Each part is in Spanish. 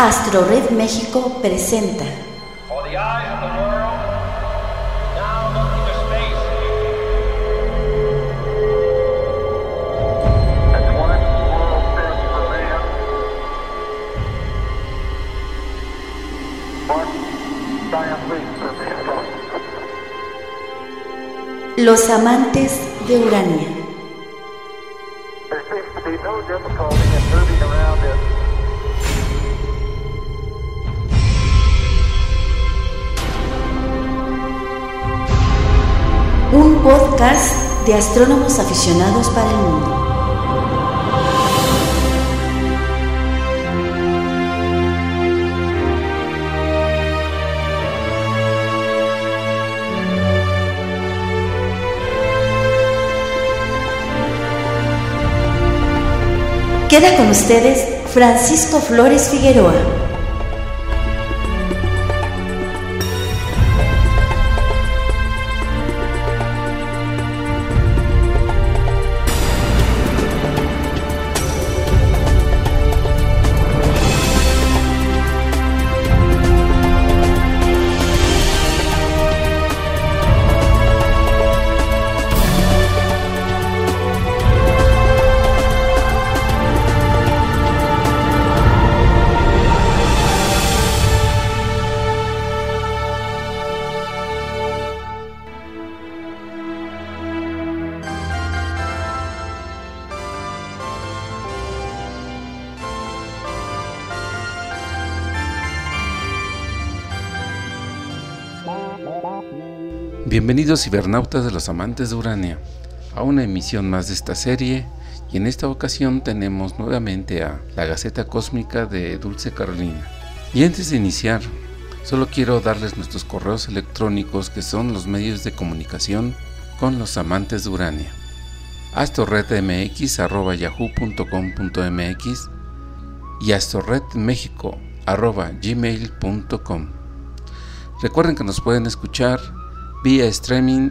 AstroRed México presenta. Los amantes de Urania. Podcast de astrónomos aficionados para el mundo. Queda con ustedes Francisco Flores Figueroa. Bienvenidos cibernautas de los amantes de Urania a una emisión más de esta serie y en esta ocasión tenemos nuevamente a la Gaceta Cósmica de Dulce Carolina. Y antes de iniciar, solo quiero darles nuestros correos electrónicos que son los medios de comunicación con los amantes de Urania. astorredmx.yahoo.com.mx y astorredmexico.gmail.com Recuerden que nos pueden escuchar vía streaming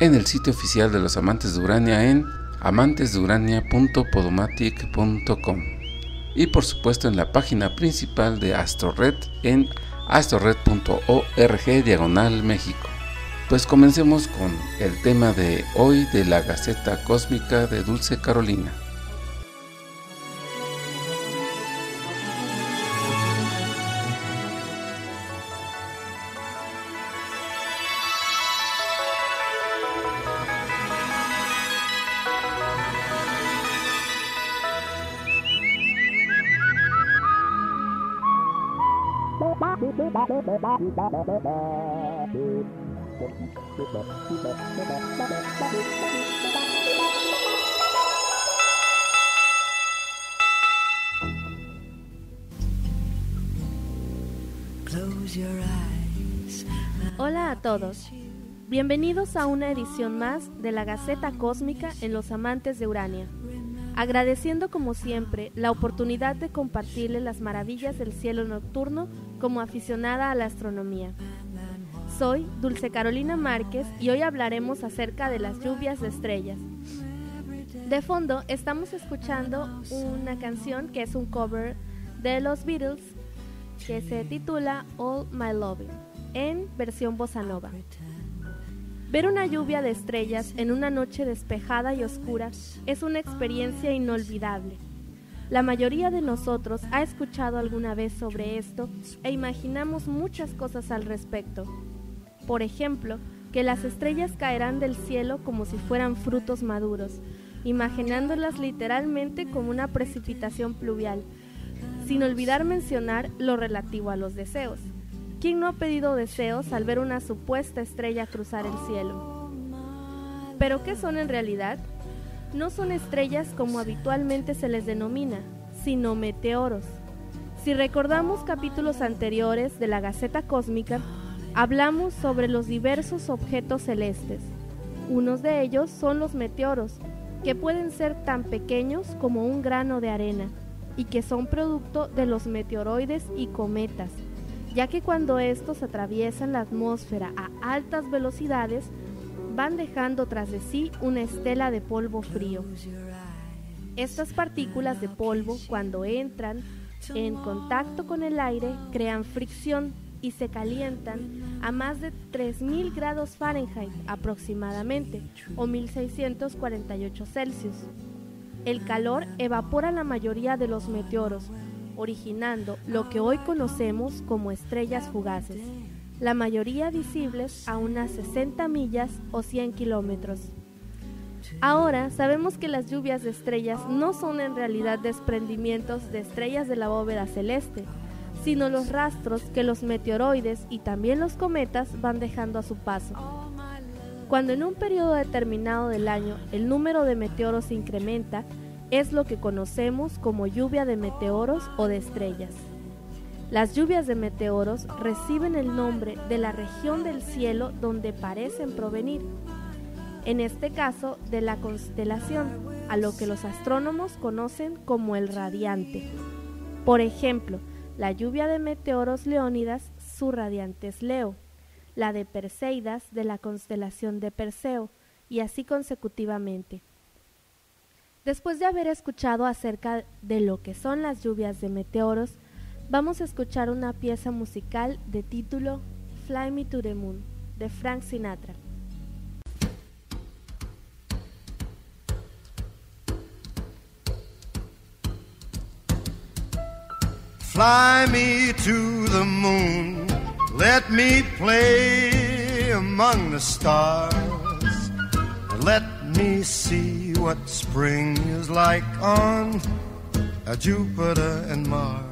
en el sitio oficial de los amantes de Urania en amantesdeurania.podomatic.com y por supuesto en la página principal de AstroRed en astrored.org diagonal México. Pues comencemos con el tema de hoy de la Gaceta Cósmica de Dulce Carolina. Hola a todos. Bienvenidos a una edición más de la Gaceta Cósmica en los amantes de Urania. Agradeciendo como siempre la oportunidad de compartirles las maravillas del cielo nocturno como aficionada a la astronomía. Soy Dulce Carolina Márquez y hoy hablaremos acerca de las lluvias de estrellas. De fondo estamos escuchando una canción que es un cover de los Beatles que se titula All My Loving en versión bossa nova. Ver una lluvia de estrellas en una noche despejada y oscura es una experiencia inolvidable. La mayoría de nosotros ha escuchado alguna vez sobre esto e imaginamos muchas cosas al respecto. Por ejemplo, que las estrellas caerán del cielo como si fueran frutos maduros, imaginándolas literalmente como una precipitación pluvial, sin olvidar mencionar lo relativo a los deseos. ¿Quién no ha pedido deseos al ver una supuesta estrella cruzar el cielo? ¿Pero qué son en realidad? No son estrellas como habitualmente se les denomina, sino meteoros. Si recordamos capítulos anteriores de la Gaceta Cósmica, hablamos sobre los diversos objetos celestes. Unos de ellos son los meteoros, que pueden ser tan pequeños como un grano de arena y que son producto de los meteoroides y cometas, ya que cuando estos atraviesan la atmósfera a altas velocidades, van dejando tras de sí una estela de polvo frío. Estas partículas de polvo, cuando entran, En contacto con el aire crean fricción y se calientan a más de 3.000 grados Fahrenheit aproximadamente o 1.648 Celsius. El calor evapora la mayoría de los meteoros, originando lo que hoy conocemos como estrellas fugaces, la mayoría visibles a unas 60 millas o 100 kilómetros. Ahora sabemos que las lluvias de estrellas no son en realidad desprendimientos de estrellas de la bóveda celeste, sino los rastros que los meteoroides y también los cometas van dejando a su paso. Cuando en un periodo determinado del año el número de meteoros incrementa, es lo que conocemos como lluvia de meteoros o de estrellas. Las lluvias de meteoros reciben el nombre de la región del cielo donde parecen provenir, en este caso de la constelación, a lo que los astrónomos conocen como el radiante. Por ejemplo, la lluvia de meteoros leónidas, su radiante es Leo, la de Perseidas de la constelación de Perseo, y así consecutivamente. Después de haber escuchado acerca de lo que son las lluvias de meteoros, vamos a escuchar una pieza musical de título Fly Me to the Moon de Frank Sinatra. Fly me to the moon, let me play among the stars, let me see what spring is like on Jupiter and Mars.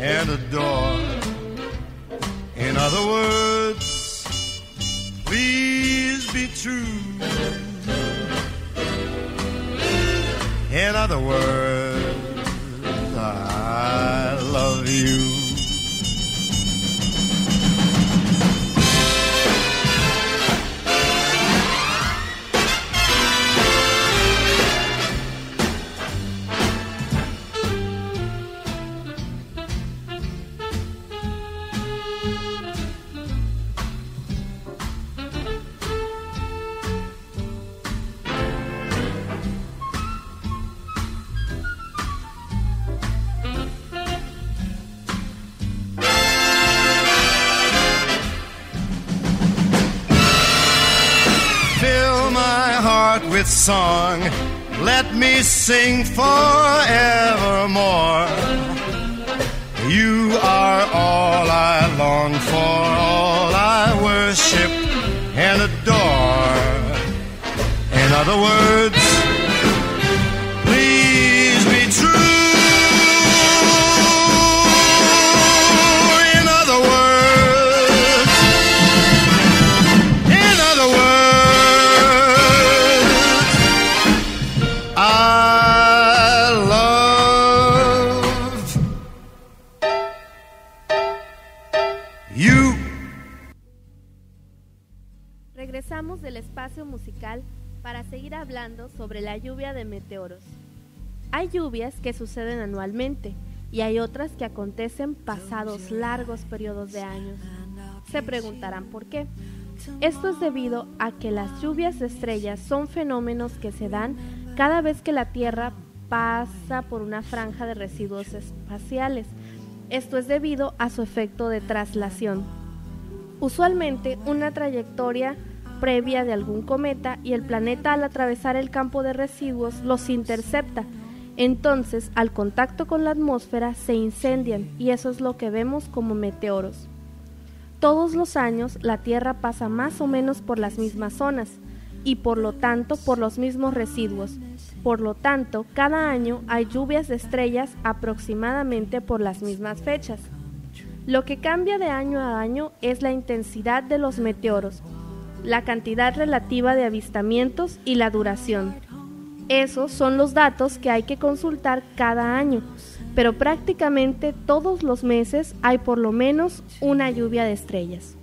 and adore. In other words, please be true. In other words, worship and adore. In other words, para seguir hablando sobre la lluvia de meteoros. Hay lluvias que suceden anualmente y hay otras que acontecen pasados largos periodos de años. Se preguntarán por qué. Esto es debido a que las lluvias estrellas son fenómenos que se dan cada vez que la Tierra pasa por una franja de residuos espaciales. Esto es debido a su efecto de traslación. Usualmente una trayectoria previa de algún cometa y el planeta al atravesar el campo de residuos los intercepta. Entonces, al contacto con la atmósfera se incendian y eso es lo que vemos como meteoros. Todos los años la Tierra pasa más o menos por las mismas zonas y por lo tanto por los mismos residuos. Por lo tanto, cada año hay lluvias de estrellas aproximadamente por las mismas fechas. Lo que cambia de año a año es la intensidad de los meteoros, la cantidad relativa de avistamientos y la duración. Esos son los datos que hay que consultar cada año pero prácticamente todos los meses hay por lo menos una lluvia de estrellas.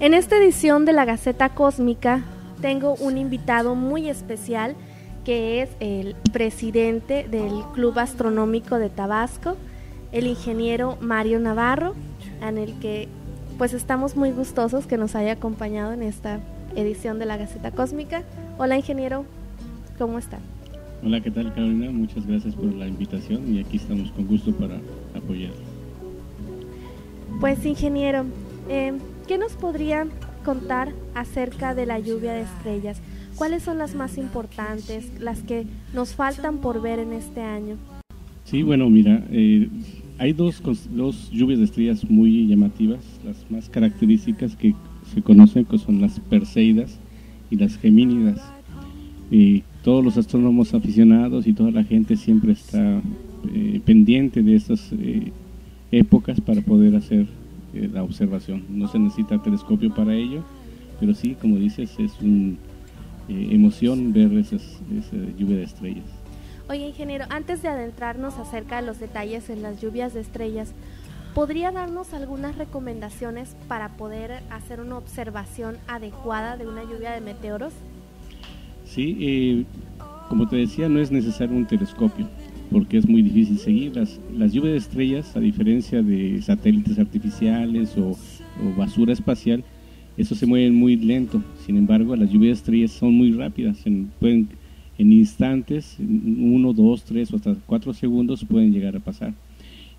En esta edición de la Gaceta Cósmica tengo un invitado muy especial que es el presidente del Club Astronómico de Tabasco, el ingeniero Mario Navarro, en el que pues estamos muy gustosos que nos haya acompañado en esta edición de la Gaceta Cósmica. Hola ingeniero, ¿cómo está? Hola, ¿qué tal Carolina? Muchas gracias por la invitación y aquí estamos con gusto para apoyar. Pues ingeniero, eh, ¿qué nos podría contar acerca de la lluvia de estrellas? ¿Cuáles son las más importantes, las que nos faltan por ver en este año? Sí, bueno, mira, eh, hay dos, dos lluvias de estrellas muy llamativas, las más características que se conocen que son las Perseidas y las Gemínidas. Todos los astrónomos aficionados y toda la gente siempre está eh, pendiente de estas eh, épocas para poder hacer eh, la observación. No se necesita telescopio para ello, pero sí, como dices, es una emoción ver esas, esa lluvia de estrellas. Oye, ingeniero, antes de adentrarnos acerca de los detalles en las lluvias de estrellas, ¿podría darnos algunas recomendaciones para poder hacer una observación adecuada de una lluvia de meteoros? Sí, eh, como te decía, no es necesario un telescopio porque es muy difícil seguir. Las, lluvias de estrellas, a diferencia de satélites artificiales o, basura espacial, eso se mueven muy lento. Sin embargo, las lluvias de estrellas son muy rápidas, en, pueden en instantes, uno, dos, tres o hasta cuatro segundos pueden llegar a pasar.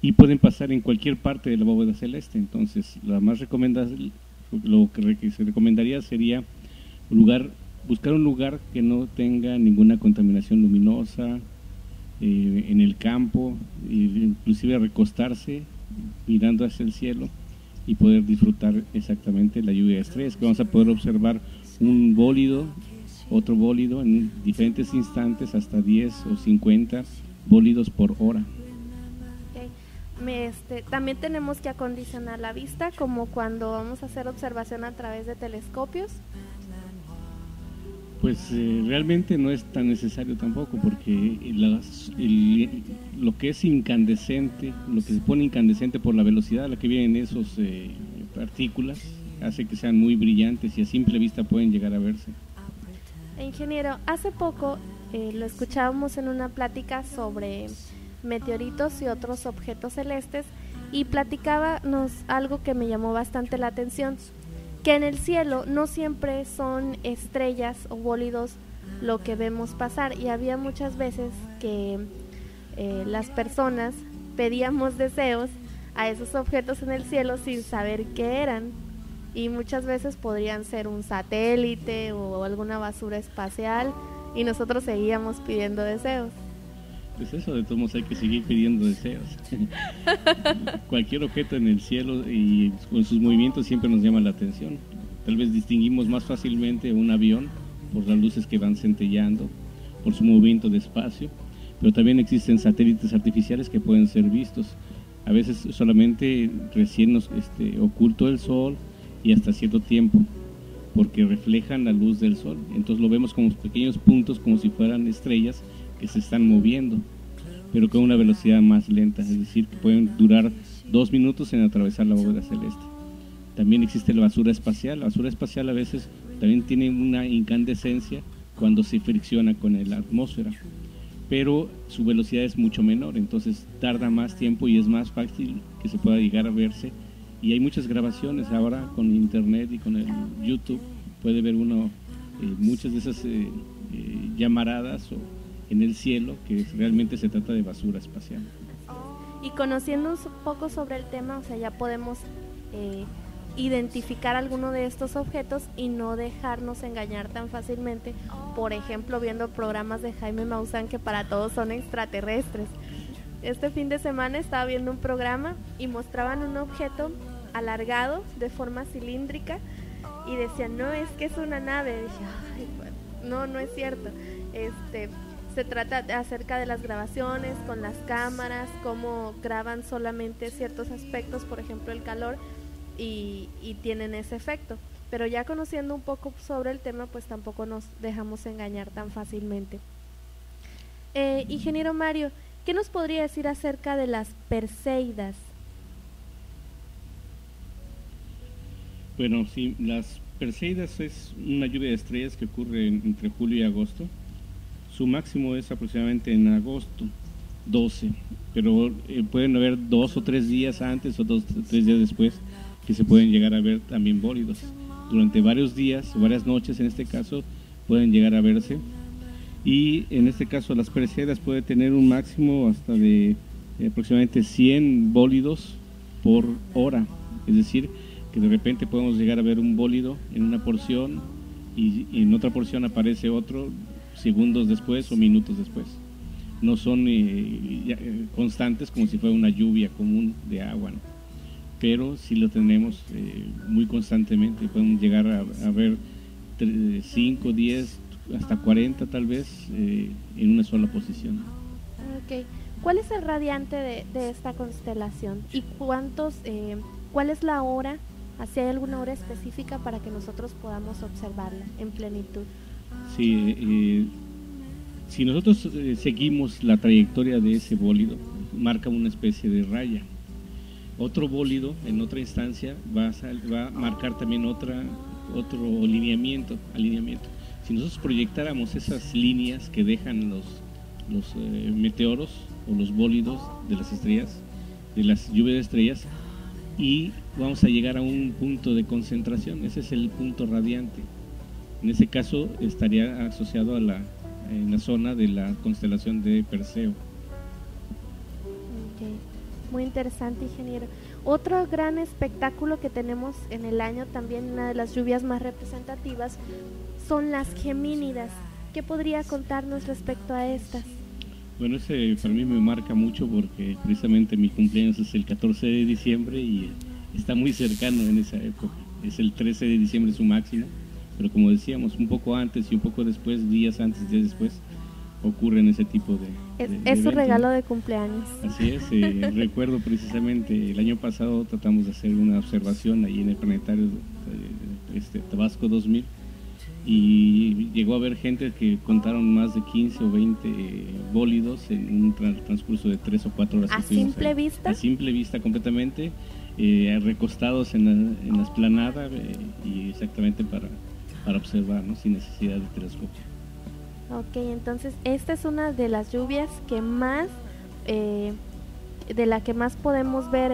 Y pueden pasar en cualquier parte de la bóveda celeste. Entonces, la más lo que se recomendaría sería lugar buscar un lugar que no tenga ninguna contaminación luminosa eh, en el campo, inclusive recostarse mirando hacia el cielo y poder disfrutar exactamente la lluvia de estrellas, que vamos a poder observar un bólido, otro bólido en diferentes instantes, hasta 10 o 50 bólidos por hora. Este, también tenemos que acondicionar la vista, como cuando vamos a hacer observación a través de telescopios. Pues eh, realmente no es tan necesario tampoco, porque lo que es incandescente, lo que se pone incandescente por la velocidad a la que vienen esos eh, partículas, hace que sean muy brillantes y a simple vista pueden llegar a verse. Ingeniero, hace poco eh, lo escuchábamos en una plática sobre meteoritos y otros objetos celestes y platicábamos algo que me llamó bastante la atención que en el cielo no siempre son estrellas o bólidos lo que vemos pasar y había muchas veces que eh, las personas pedíamos deseos a esos objetos en el cielo sin saber qué eran y muchas veces podrían ser un satélite o alguna basura espacial y nosotros seguíamos pidiendo deseos. Pues eso, de todos modos hay que seguir pidiendo deseos. Cualquier objeto en el cielo y con sus movimientos siempre nos llama la atención. Tal vez distinguimos más fácilmente un avión por las luces que van centellando, por su movimiento de espacio, pero también existen satélites artificiales que pueden ser vistos. A veces solamente recién nos, este, oculto el sol y hasta cierto tiempo, porque reflejan la luz del sol. Entonces lo vemos como pequeños puntos, como si fueran estrellas, que se están moviendo, pero con una velocidad más lenta, es decir, que pueden durar dos minutos en atravesar la bóveda celeste. También existe la basura espacial. La basura espacial a veces también tiene una incandescencia cuando se fricciona con la atmósfera, pero su velocidad es mucho menor, entonces tarda más tiempo y es más fácil que se pueda llegar a verse. Y hay muchas grabaciones ahora con internet y con el YouTube, puede ver uno eh, muchas de esas eh, eh, llamaradas o en el cielo, que realmente se trata de basura espacial. Y conociendo un poco sobre el tema, o sea, ya podemos eh, identificar alguno de estos objetos y no dejarnos engañar tan fácilmente, por ejemplo, viendo programas de Jaime Maussan que para todos son extraterrestres. Este fin de semana estaba viendo un programa y mostraban un objeto alargado de forma cilíndrica y decían, no, es que es una nave. dije, no, no es cierto. Este, se trata acerca de las grabaciones con las cámaras, cómo graban solamente ciertos aspectos, por ejemplo el calor, y, tienen ese efecto. Pero ya conociendo un poco sobre el tema, pues tampoco nos dejamos engañar tan fácilmente. Eh, ingeniero Mario, ¿qué nos podría decir acerca de las Perseidas? Bueno, sí, las Perseidas es una lluvia de estrellas que ocurre entre julio y agosto. Su máximo es aproximadamente en agosto 12, pero eh, pueden haber dos o tres días antes o dos o tres días después que se pueden llegar a ver también bólidos. Durante varios días, varias noches en este caso, pueden llegar a verse. Y en este caso las Perseidas puede tener un máximo hasta de eh, aproximadamente 100 bólidos por hora. Es decir, que de repente podemos llegar a ver un bólido en una porción y, en otra porción aparece otro segundos después o minutos después. No son eh, eh, constantes como si fuera una lluvia común de agua, pero sí lo tenemos eh, muy constantemente. Podemos llegar a, ver 5, 10, hasta 40 tal vez en una sola posición. Okay. ¿Cuál es el radiante de, de esta constelación y cuántos, cuál es la hora ¿Hay alguna hora específica para que nosotros podamos observarla en plenitud? Sí, si nosotros eh, seguimos la trayectoria de ese bólido, marca una especie de raya. Otro bólido, en otra instancia, va a, marcar también otra, otro alineamiento, alineamiento. Si nosotros proyectáramos esas líneas que dejan los, los eh, meteoros o los bólidos de las estrellas, de las lluvias de estrellas, y vamos a llegar a un punto de concentración, ese es el punto radiante. En ese caso estaría asociado a la, en la zona de la constelación de Perseo. Muy interesante, ingeniero. Otro gran espectáculo que tenemos en el año, también una de las lluvias más representativas, son las Gemínidas. ¿Qué podría contarnos respecto a estas? Bueno, ese para mí me marca mucho porque precisamente mi cumpleaños es el 14 de diciembre y está muy cercano en esa época. Es el 13 de diciembre su máximo, pero como decíamos, un poco antes y un poco después, días antes, días después, ocurren ese tipo de... Es, es su regalo de cumpleaños. Así es, eh, recuerdo precisamente, el año pasado tratamos de hacer una observación ahí en el planetario de, este, Tabasco 2000 y llegó a haber gente que contaron más de 15 o 20 bólidos en un transcurso de 3 o 4 horas. ¿A simple vista? A simple vista completamente, eh, recostados en la, en esplanada eh, y exactamente para, para observar, ¿no? sin necesidad de telescopio. Ok, entonces esta es una de las lluvias que más, eh, de la que más podemos ver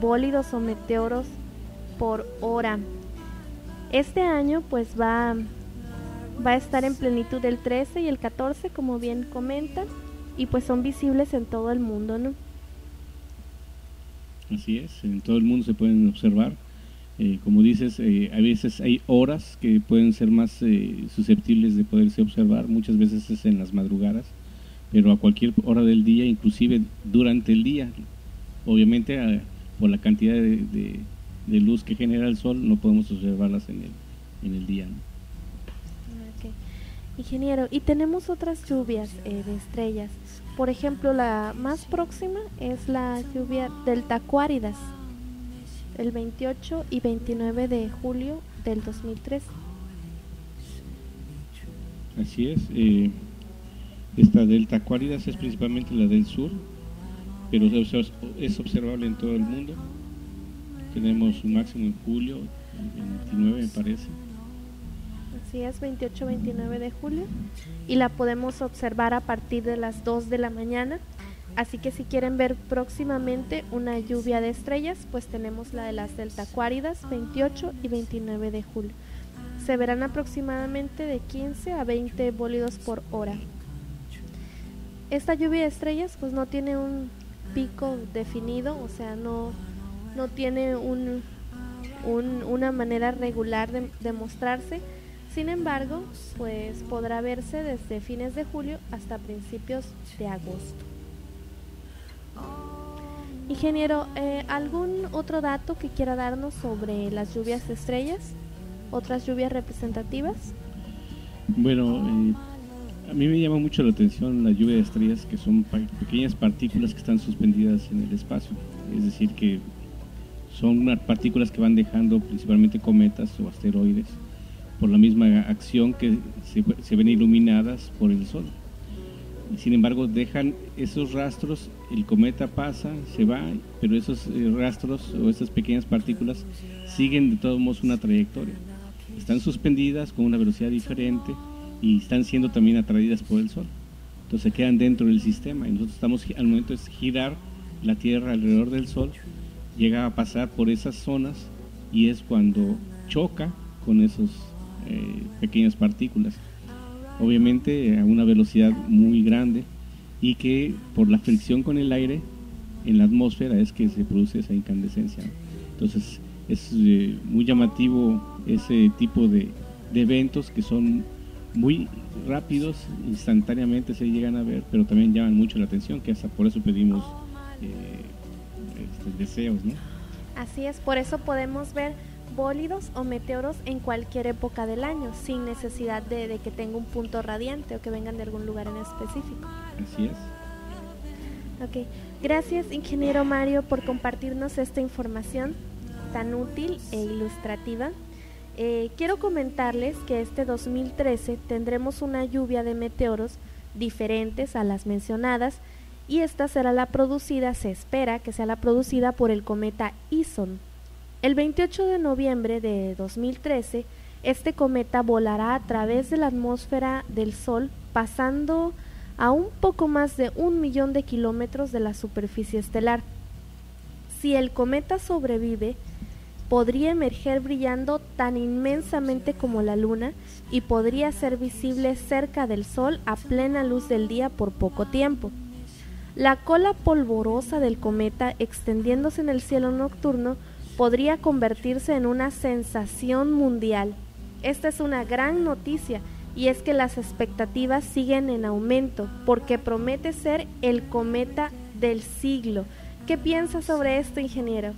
bólidos o meteoros por hora. Este año pues va, va a estar en plenitud el 13 y el 14, como bien comentan, y pues son visibles en todo el mundo, ¿no? Así es, en todo el mundo se pueden observar. Eh, como dices, eh, a veces hay horas que pueden ser más eh, susceptibles de poderse observar, muchas veces es en las madrugadas, pero a cualquier hora del día, inclusive durante el día. Obviamente por la cantidad de, de luz que genera el sol no podemos observarlas en el, en el día. Ingeniero, y tenemos otras lluvias eh, de estrellas. Por ejemplo, la más próxima es la lluvia del Tacuáridas, el 28 y 29 de julio del 2003. Así es. Eh, esta del Tacuáridas es principalmente la del sur, pero es observable en todo el mundo. Tenemos un máximo en julio, el 29 me parece. Así es, 28-29 de julio. Y la podemos observar a partir de las 2 de la mañana. Así que si quieren ver próximamente una lluvia de estrellas, pues tenemos la de las deltacuáridas 28 y 29 de julio. Se verán aproximadamente de 15 a 20 bólidos por hora. Esta lluvia de estrellas pues no tiene un pico definido, o sea, no, no tiene un, una manera regular de, mostrarse. Sin embargo, pues podrá verse desde fines de julio hasta principios de agosto. Ingeniero, eh, ¿algún otro dato que quiera darnos sobre las lluvias de estrellas? ¿Otras lluvias representativas? Bueno, eh, a mí me llama mucho la atención la lluvia de estrellas, que son pequeñas partículas que están suspendidas en el espacio. Es decir, que son partículas que van dejando principalmente cometas o asteroides por la misma acción que se, ven iluminadas por el Sol. sin embargo dejan esos rastros, el cometa pasa, se va, pero esos eh, rastros o esas pequeñas partículas siguen de todos modos una trayectoria. Están suspendidas con una velocidad diferente y están siendo también atraídas por el Sol. Entonces quedan dentro del sistema y nosotros estamos al momento de girar la Tierra alrededor del Sol, llega a pasar por esas zonas y es cuando choca con esas eh, pequeñas partículas obviamente a una velocidad muy grande y que por la fricción con el aire en la atmósfera es que se produce esa incandescencia. Entonces es eh, muy llamativo ese tipo de, eventos que son muy rápidos, instantáneamente se llegan a ver, pero también llaman mucho la atención, que hasta por eso pedimos eh, este, deseos. ¿no? Así es, por eso podemos ver bólidos o meteoros en cualquier época del año, sin necesidad de, que tenga un punto radiante o que vengan de algún lugar en específico. Así es. Ok, gracias ingeniero Mario por compartirnos esta información tan útil e ilustrativa. Eh, quiero comentarles que este 2013 tendremos una lluvia de meteoros diferentes a las mencionadas y esta será la producida, se espera que sea la producida por el cometa Ison el 28 de noviembre de 2013, este cometa volará a través de la atmósfera del Sol, pasando a un poco más de un millón de kilómetros de la superficie estelar. Si el cometa sobrevive, podría emerger brillando tan inmensamente como la Luna y podría ser visible cerca del Sol a plena luz del día por poco tiempo. La cola polvorosa del cometa extendiéndose en el cielo nocturno podría convertirse en una sensación mundial. Esta es una gran noticia y es que las expectativas siguen en aumento porque promete ser el cometa del siglo. ¿Qué piensa sobre esto, ingeniero?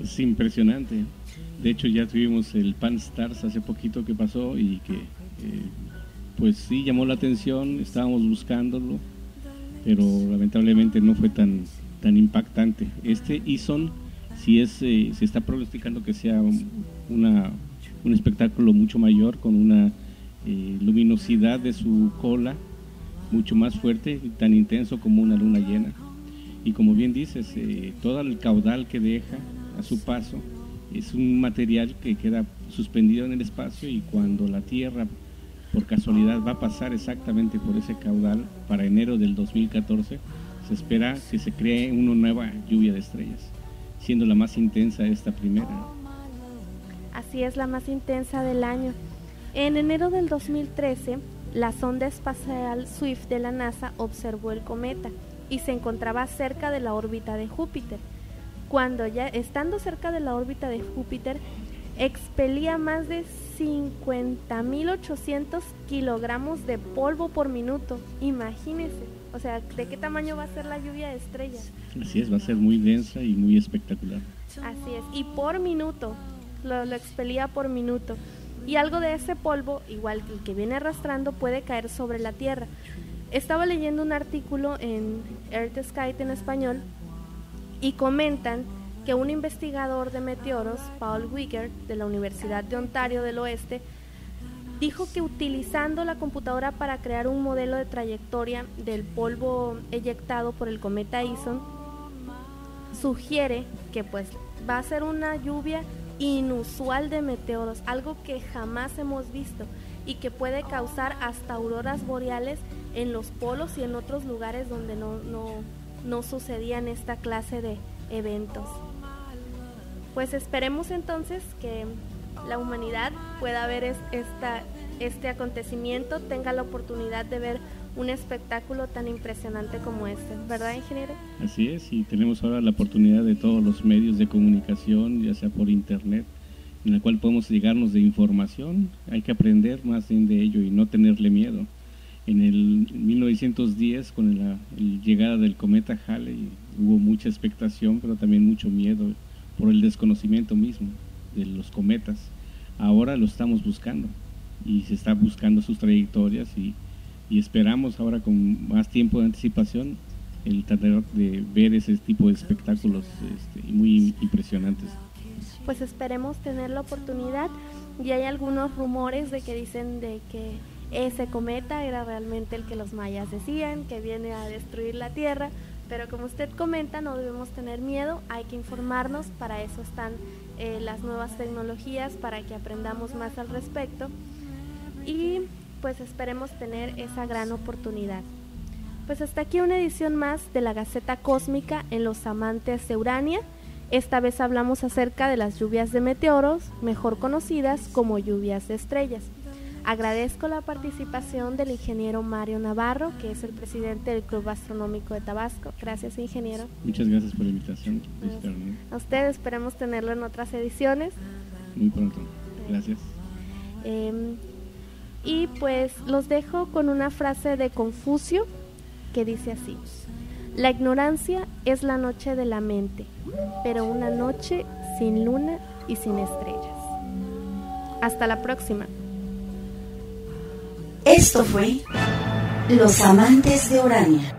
Es impresionante. De hecho, ya tuvimos el Pan Stars hace poquito que pasó y que, eh, pues sí, llamó la atención, estábamos buscándolo, pero lamentablemente no fue tan, tan impactante. Este Ison si es, eh, se está pronosticando que sea una, un espectáculo mucho mayor con una eh, luminosidad de su cola mucho más fuerte y tan intenso como una luna llena. Y como bien dices, eh, todo el caudal que deja a su paso es un material que queda suspendido en el espacio y cuando la Tierra por casualidad va a pasar exactamente por ese caudal para enero del 2014, se espera que se cree una nueva lluvia de estrellas siendo la más intensa esta primera. Así es, la más intensa del año. En enero del 2013, la sonda espacial Swift de la NASA observó el cometa y se encontraba cerca de la órbita de Júpiter. Cuando ya estando cerca de la órbita de Júpiter, expelía más de 50.800 kilogramos de polvo por minuto. Imagínense, o sea, ¿de qué tamaño va a ser la lluvia de estrellas? Así es, va a ser muy densa y muy espectacular. Así es, y por minuto, lo, expelía por minuto. Y algo de ese polvo, igual que el que viene arrastrando, puede caer sobre la Tierra. Estaba leyendo un artículo en Earth Sky en español y comentan que un investigador de meteoros, Paul Wigger, de la Universidad de Ontario del Oeste, dijo que utilizando la computadora para crear un modelo de trayectoria del polvo eyectado por el cometa Ison, sugiere que pues va a ser una lluvia inusual de meteoros, algo que jamás hemos visto y que puede causar hasta auroras boreales en los polos y en otros lugares donde no, no, no sucedían esta clase de eventos. Pues esperemos entonces que la humanidad pueda ver esta, este acontecimiento, tenga la oportunidad de ver un espectáculo tan impresionante como este, ¿verdad, ingeniero? Así es, y tenemos ahora la oportunidad de todos los medios de comunicación, ya sea por internet, en la cual podemos llegarnos de información, hay que aprender más bien de ello y no tenerle miedo. En el 1910, con la llegada del cometa Halley, hubo mucha expectación, pero también mucho miedo por el desconocimiento mismo de los cometas. Ahora lo estamos buscando y se está buscando sus trayectorias y, esperamos ahora con más tiempo de anticipación el tratar de ver ese tipo de espectáculos este, muy impresionantes. Pues esperemos tener la oportunidad y hay algunos rumores de que dicen de que ese cometa era realmente el que los mayas decían, que viene a destruir la Tierra, pero como usted comenta, no debemos tener miedo, hay que informarnos, para eso están eh, las nuevas tecnologías, para que aprendamos más al respecto y pues esperemos tener esa gran oportunidad. Pues hasta aquí una edición más de la Gaceta Cósmica en los amantes de Urania. Esta vez hablamos acerca de las lluvias de meteoros, mejor conocidas como lluvias de estrellas. Agradezco la participación del ingeniero Mario Navarro, que es el presidente del Club Astronómico de Tabasco. Gracias, ingeniero. Muchas gracias por la invitación. A usted esperemos tenerlo en otras ediciones. Muy pronto. Gracias. Em, y pues los dejo con una frase de Confucio que dice así. La ignorancia es la noche de la mente, pero una noche sin luna y sin estrellas. Hasta la próxima. Esto fue Los Amantes de Urania.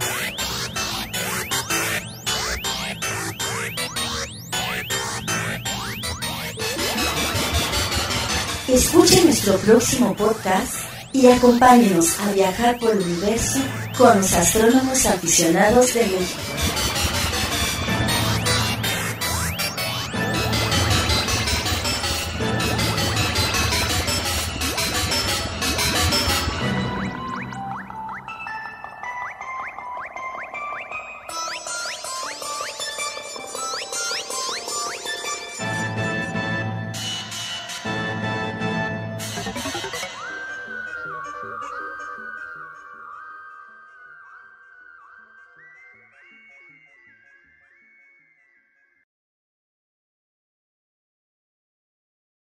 Escuche nuestro próximo podcast y acompáñenos a viajar por el universo con los astrónomos aficionados de México.